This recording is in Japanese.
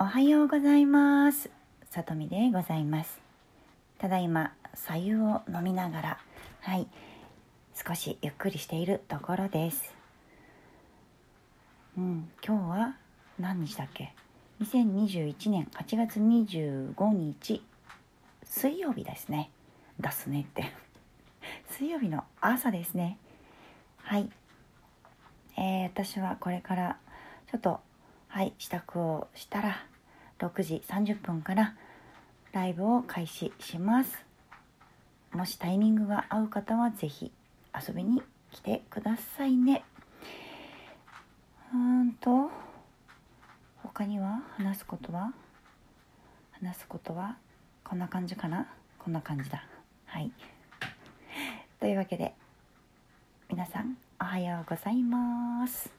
おはようございます。さとみでございます。ただいま左右を飲みながらはい少しゆっくりしているところです。うん今日は何日だっけ？2021年8月25日水曜日ですね。出すねって。水曜日の朝ですね。はい。えー、私はこれからちょっとはい支度をしたら6時30分からライブを開始します。もしタイミングが合う方は是非遊びに来てくださいね。うんと他には話すことは？話すことは？こんな感じかな？こんな感じだ。はい。というわけで皆さんおはようございます。